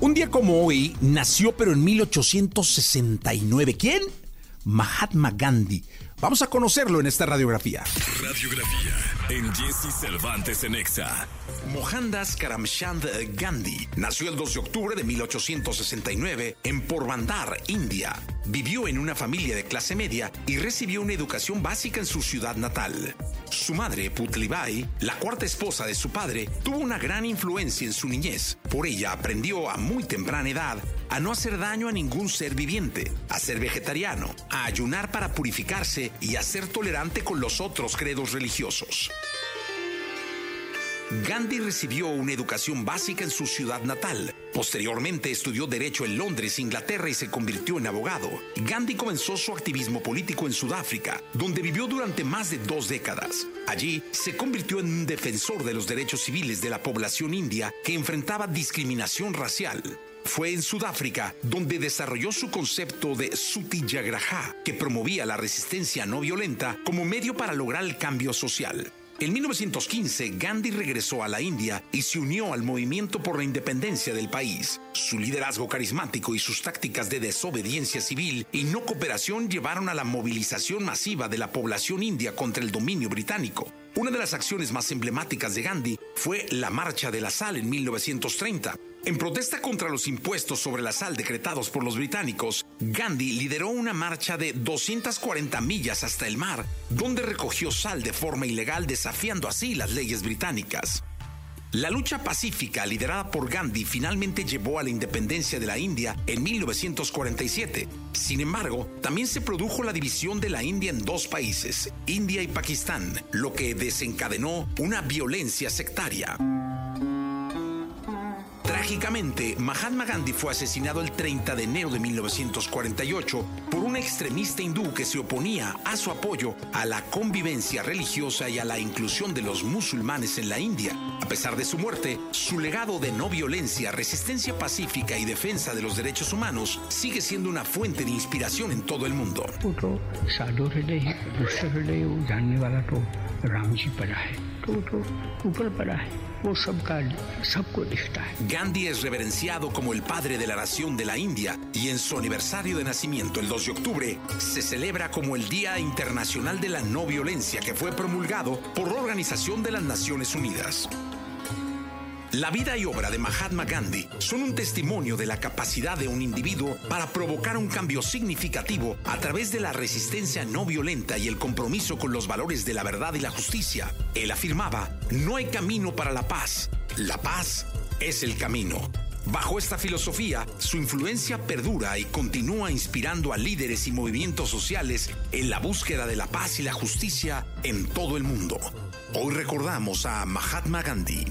Un día como hoy nació, pero en 1869. ¿Quién? Mahatma Gandhi. Vamos a conocerlo en esta radiografía. Radiografía en Jesse Cervantes en Exa. Mohandas Karamchand Gandhi nació el 2 de octubre de 1869 en Porbandar, India. Vivió en una familia de clase media y recibió una educación básica en su ciudad natal. Su madre, Putlibai, la cuarta esposa de su padre, tuvo una gran influencia en su niñez. Por ella aprendió a muy temprana edad a no hacer daño a ningún ser viviente, a ser vegetariano, a ayunar para purificarse y a ser tolerante con los otros credos religiosos. Gandhi recibió una educación básica en su ciudad natal. Posteriormente estudió Derecho en Londres, Inglaterra y se convirtió en abogado. Gandhi comenzó su activismo político en Sudáfrica, donde vivió durante más de dos décadas. Allí se convirtió en un defensor de los derechos civiles de la población india que enfrentaba discriminación racial. Fue en Sudáfrica donde desarrolló su concepto de Sutiyagraha, que promovía la resistencia no violenta como medio para lograr el cambio social. En 1915, Gandhi regresó a la India y se unió al movimiento por la independencia del país. Su liderazgo carismático y sus tácticas de desobediencia civil y no cooperación llevaron a la movilización masiva de la población india contra el dominio británico. Una de las acciones más emblemáticas de Gandhi fue la Marcha de la Sal en 1930. En protesta contra los impuestos sobre la sal decretados por los británicos, Gandhi lideró una marcha de 240 millas hasta el mar, donde recogió sal de forma ilegal desafiando así las leyes británicas. La lucha pacífica liderada por Gandhi finalmente llevó a la independencia de la India en 1947. Sin embargo, también se produjo la división de la India en dos países, India y Pakistán, lo que desencadenó una violencia sectaria. Trágicamente, Mahatma Gandhi fue asesinado el 30 de enero de 1948 por un extremista hindú que se oponía a su apoyo a la convivencia religiosa y a la inclusión de los musulmanes en la India. A pesar de su muerte, su legado de no violencia, resistencia pacífica y defensa de los derechos humanos sigue siendo una fuente de inspiración en todo el mundo. Gandhi es reverenciado como el padre de la nación de la India y en su aniversario de nacimiento, el 2 de octubre, se celebra como el Día Internacional de la No Violencia que fue promulgado por la Organización de las Naciones Unidas. La vida y obra de Mahatma Gandhi son un testimonio de la capacidad de un individuo para provocar un cambio significativo a través de la resistencia no violenta y el compromiso con los valores de la verdad y la justicia. Él afirmaba, no hay camino para la paz, la paz es el camino. Bajo esta filosofía, su influencia perdura y continúa inspirando a líderes y movimientos sociales en la búsqueda de la paz y la justicia en todo el mundo. Hoy recordamos a Mahatma Gandhi.